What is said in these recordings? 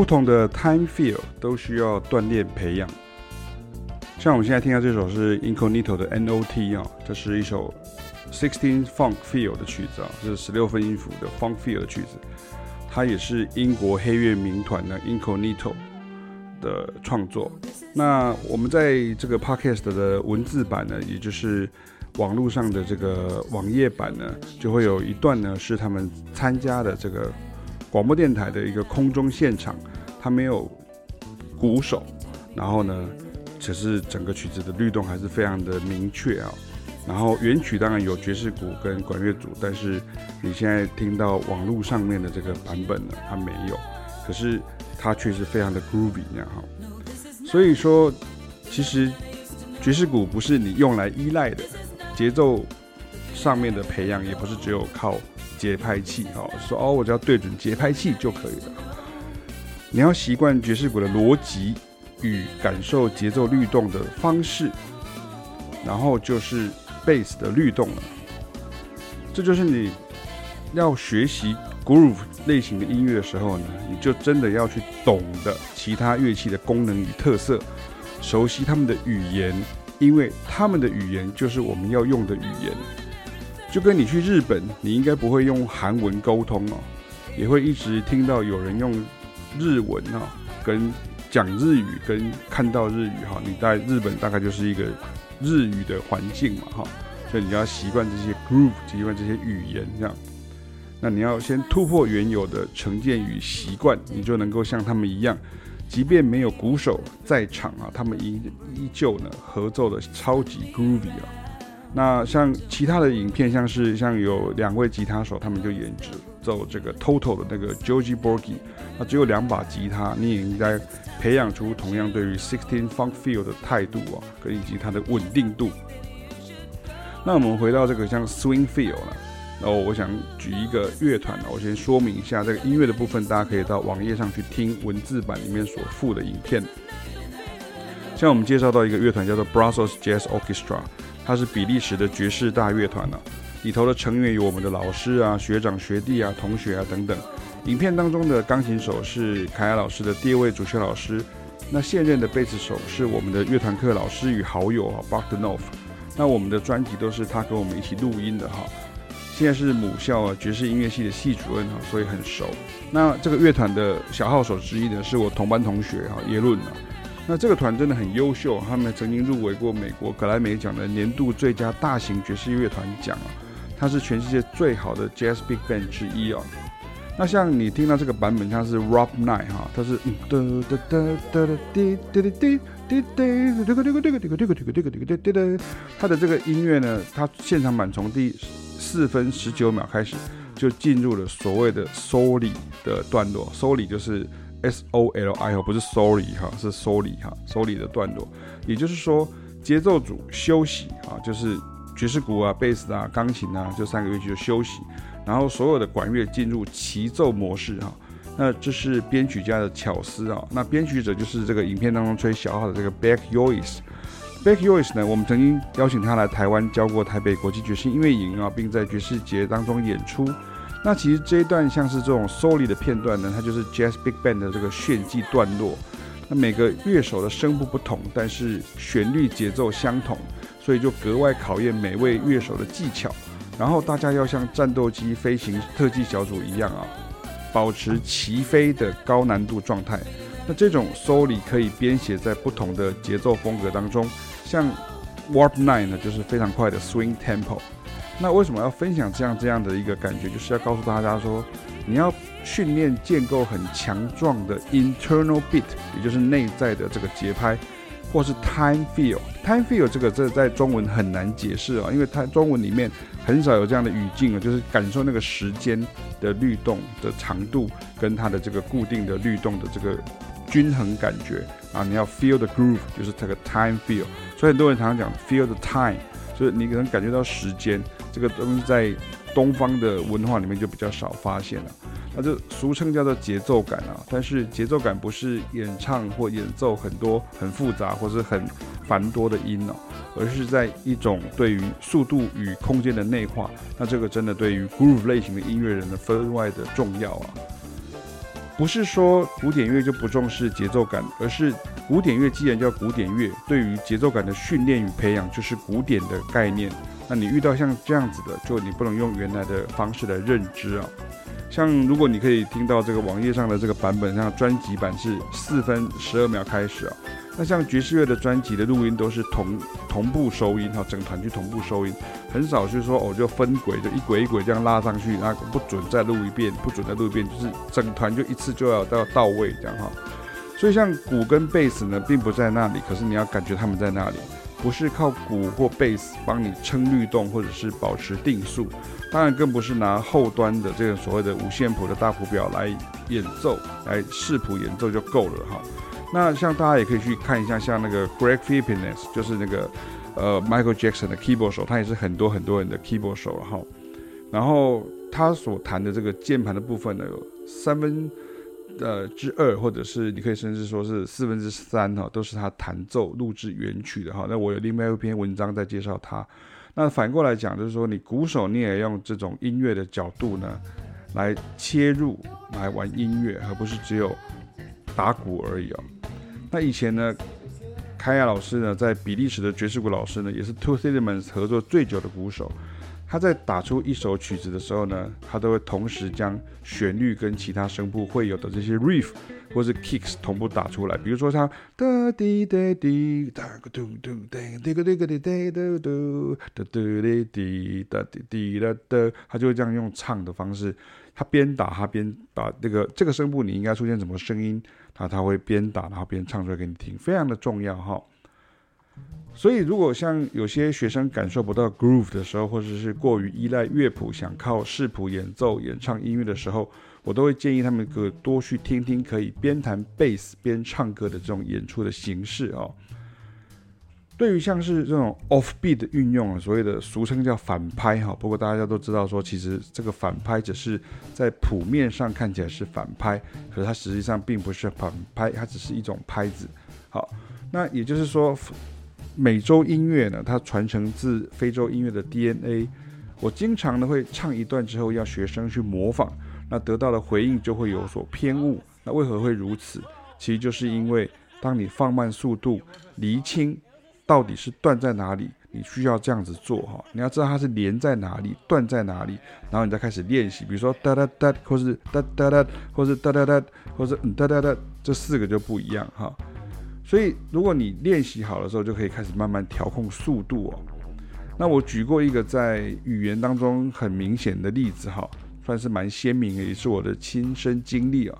不同的 time feel 都需要锻炼培养。像我们现在听到这首是 Incognito 的 N.O.T 啊，这是一首 Sixteen Funk Feel 的曲子啊，这是十六分音符的 Funk Feel 的曲子。它也是英国黑乐民团的 Incognito 的创作。那我们在这个 Podcast 的文字版呢，也就是网络上的这个网页版呢，就会有一段呢是他们参加的这个广播电台的一个空中现场，他没有鼓手，然后呢。只是整个曲子的律动还是非常的明确啊，然后原曲当然有爵士鼓跟管乐组，但是你现在听到网络上面的这个版本呢，它没有，可是它却是非常的 groovy 那样哈。所以说，其实爵士鼓不是你用来依赖的，节奏上面的培养也不是只有靠节拍器啊，说哦我只要对准节拍器就可以了，你要习惯爵士鼓的逻辑。与感受节奏律动的方式，然后就是贝斯的律动了。这就是你要学习 groove 类型的音乐的时候呢，你就真的要去懂得其他乐器的功能与特色，熟悉他们的语言，因为他们的语言就是我们要用的语言。就跟你去日本，你应该不会用韩文沟通哦，也会一直听到有人用日文哦跟。讲日语跟看到日语哈，你在日本大概就是一个日语的环境嘛哈，所以你要习惯这些 groove，习惯这些语言这样。那你要先突破原有的成见与习惯，你就能够像他们一样，即便没有鼓手在场啊，他们依依旧呢合奏的超级 groovy 啊。那像其他的影片，像是像有两位吉他手，他们就演奏这个 Total 的那个 Georgie Borgi，那只有两把吉他，你也应该。培养出同样对于 Sixteen Funk Feel 的态度啊，跟以及它的稳定度。那我们回到这个像 Swing Feel 了，然后我想举一个乐团，我先说明一下这个音乐的部分，大家可以到网页上去听文字版里面所附的影片。像我们介绍到一个乐团叫做 Brussels Jazz Orchestra，它是比利时的爵士大乐团啊，里头的成员有我们的老师啊、学长学弟啊、同学啊等等。影片当中的钢琴手是凯亚老师的第二位主修老师，那现任的贝斯手是我们的乐团课老师与好友啊，Bogdanov。那我们的专辑都是他跟我们一起录音的哈。现在是母校爵士音乐系的系主任哈，所以很熟。那这个乐团的小号手之一呢，是我同班同学哈，耶伦啊。那这个团真的很优秀，他们曾经入围过美国格莱美奖的年度最佳大型爵士乐团奖啊，它是全世界最好的 Jazz Big Band 之一啊。那像你听到这个版本，它是 Rob Knight 哈，它是嗯哒哒哒哒哒滴滴滴滴滴滴这个这个这个这个这个这个这个这个滴滴，它的这个音乐呢，它现场版从第四分十九秒开始就进入了所谓的 Soli 的段落，Soli 就是 S O L I 哈，不是 Sorry 哈，是 Soli 哈，Soli 的段落，也就是说节奏组休息啊，就是爵士鼓啊、贝斯啊、钢琴啊，这三个乐器就休息。然后所有的管乐进入齐奏模式哈，那这是编曲家的巧思啊。那编曲者就是这个影片当中吹小号的这个 Beck Joyce。Beck Joyce 呢，我们曾经邀请他来台湾教过台北国际爵士音乐营啊，并在爵士节当中演出。那其实这一段像是这种 Soli 的片段呢，它就是 Jazz Big Band 的这个炫技段落。那每个乐手的声部不同，但是旋律节奏相同，所以就格外考验每位乐手的技巧。然后大家要像战斗机飞行特技小组一样啊，保持齐飞的高难度状态。那这种 Soli 可以编写在不同的节奏风格当中，像 Warp Nine 呢，就是非常快的 Swing Tempo。那为什么要分享这样这样的一个感觉？就是要告诉大家说，你要训练建构很强壮的 Internal Beat，也就是内在的这个节拍。或是 time feel，time feel 这个这在中文很难解释啊，因为它中文里面很少有这样的语境啊，就是感受那个时间的律动的长度跟它的这个固定的律动的这个均衡感觉啊，你要 feel the groove，就是这个 time feel，所以很多人常常讲 feel the time，就是你可能感觉到时间这个东西在东方的文化里面就比较少发现了。那就俗称叫做节奏感啊，但是节奏感不是演唱或演奏很多很复杂或是很繁多的音哦，而是在一种对于速度与空间的内化。那这个真的对于 groove 类型的音乐人呢分外的重要啊。不是说古典乐就不重视节奏感，而是古典乐既然叫古典乐，对于节奏感的训练与培养就是古典的概念。那你遇到像这样子的，就你不能用原来的方式来认知啊。像如果你可以听到这个网页上的这个版本，像专辑版是四分十二秒开始啊。那像爵士乐的专辑的录音都是同同步收音哈，整团去同步收音，很少是说哦就分轨，就一轨一轨这样拉上去，那不准再录一遍，不准再录一遍，就是整团就一次就要到到位这样哈。所以像鼓跟贝斯呢，并不在那里，可是你要感觉他们在那里。不是靠鼓或贝斯帮你撑律动，或者是保持定速，当然更不是拿后端的这个所谓的五线谱的大谱表来演奏，来视谱演奏就够了哈。那像大家也可以去看一下，像那个 Greg Phillips，就是那个呃 Michael Jackson 的 keyboard 手，他也是很多很多人的 keyboard 手哈。然后他所弹的这个键盘的部分呢，有三分。呃，之二，或者是你可以甚至说是四分之三哈，都是他弹奏录制原曲的哈。那我有另外一篇文章在介绍他。那反过来讲，就是说你鼓手你也用这种音乐的角度呢，来切入来玩音乐，而不是只有打鼓而已哦。那以前呢，凯亚老师呢，在比利时的爵士鼓老师呢，也是 Toots Thielemans 合作最久的鼓手。他在打出一首曲子的时候呢，他都会同时将旋律跟其他声部会有的这些 riff 或是 kicks 同步打出来。比如说像哒滴哒滴哒个嘟嘟哒滴个滴个滴哒嘟嘟哒嘟滴滴哒滴滴哒哒，他就会这样用唱的方式，他边打他边把这个这个声部你应该出现什么声音，他他会边打然后边唱出来给你听，非常的重要哈。所以，如果像有些学生感受不到 groove 的时候，或者是过于依赖乐谱，想靠视谱演奏、演唱音乐的时候，我都会建议他们可多去听听可以边弹贝斯边唱歌的这种演出的形式哦。对于像是这种 offbeat 的运用啊，所谓的俗称叫反拍哈，不过大家都知道说，其实这个反拍只是在谱面上看起来是反拍，可是它实际上并不是反拍，它只是一种拍子。好，那也就是说。美洲音乐呢，它传承自非洲音乐的 DNA。我经常呢会唱一段之后，要学生去模仿，那得到的回应就会有所偏误。那为何会如此？其实就是因为当你放慢速度，厘清到底是断在哪里，你需要这样子做哈。你要知道它是连在哪里，断在哪里，然后你再开始练习。比如说哒哒哒，或是哒哒哒，或是哒哒哒，或是嗯哒哒哒，这四个就不一样哈。所以，如果你练习好的时候，就可以开始慢慢调控速度哦。那我举过一个在语言当中很明显的例子哈，算是蛮鲜明的，也是我的亲身经历啊。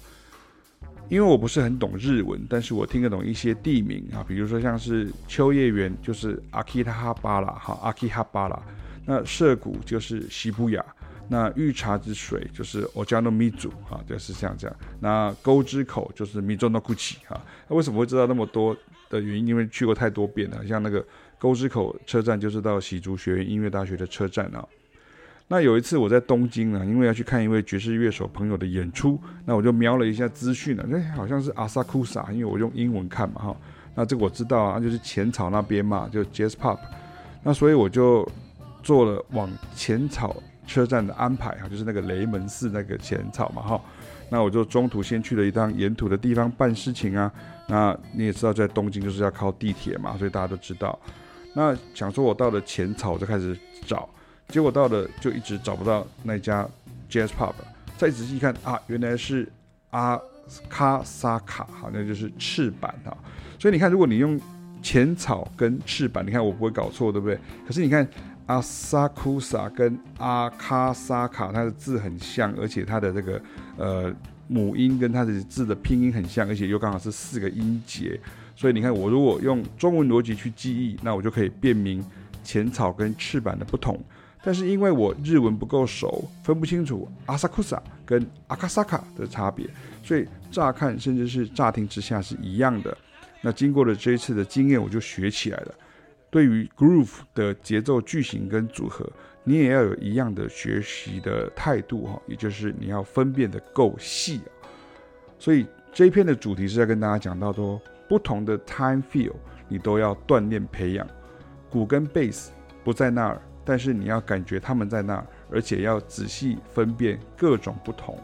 因为我不是很懂日文，但是我听得懂一些地名啊，比如说像是秋叶原就是阿基哈巴拉哈，阿基哈巴拉，那涩谷就是涩谷。那御茶之水就是 Ojano Mizu 哈，就是像这样。那沟之口就是 Mizonokuchi 哈。那为什么会知道那么多的原因？因为去过太多遍了。像那个沟之口车站就是到喜竹学院音乐大学的车站啊。那有一次我在东京呢，因为要去看一位爵士乐手朋友的演出，那我就瞄了一下资讯呢，哎，好像是 Asakusa，因为我用英文看嘛哈。那这个我知道啊，就是浅草那边嘛，就 Jazz Pop。那所以我就做了往浅草。车站的安排哈，就是那个雷门寺那个浅草嘛哈，那我就中途先去了一趟沿途的地方办事情啊。那你也知道，在东京就是要靠地铁嘛，所以大家都知道。那想说我到了浅草就开始找，结果到了就一直找不到那家 Jazz Pub。再仔细一看啊，原来是阿卡萨卡，好像就是赤坂哈。所以你看，如果你用浅草跟赤坂，你看我不会搞错，对不对？可是你看。阿萨库萨跟阿卡萨卡，它的字很像，而且它的这个呃母音跟它的字的拼音很像，而且又刚好是四个音节，所以你看，我如果用中文逻辑去记忆，那我就可以辨明浅草跟赤坂的不同。但是因为我日文不够熟，分不清楚阿萨库萨跟阿卡萨卡的差别，所以乍看甚至是乍听之下是一样的。那经过了这一次的经验，我就学起来了。对于 groove 的节奏句型跟组合，你也要有一样的学习的态度哈，也就是你要分辨的够细啊。所以这一篇的主题是在跟大家讲到说，不同的 time feel 你都要锻炼培养。鼓跟贝斯不在那儿，但是你要感觉他们在那儿，而且要仔细分辨各种不同。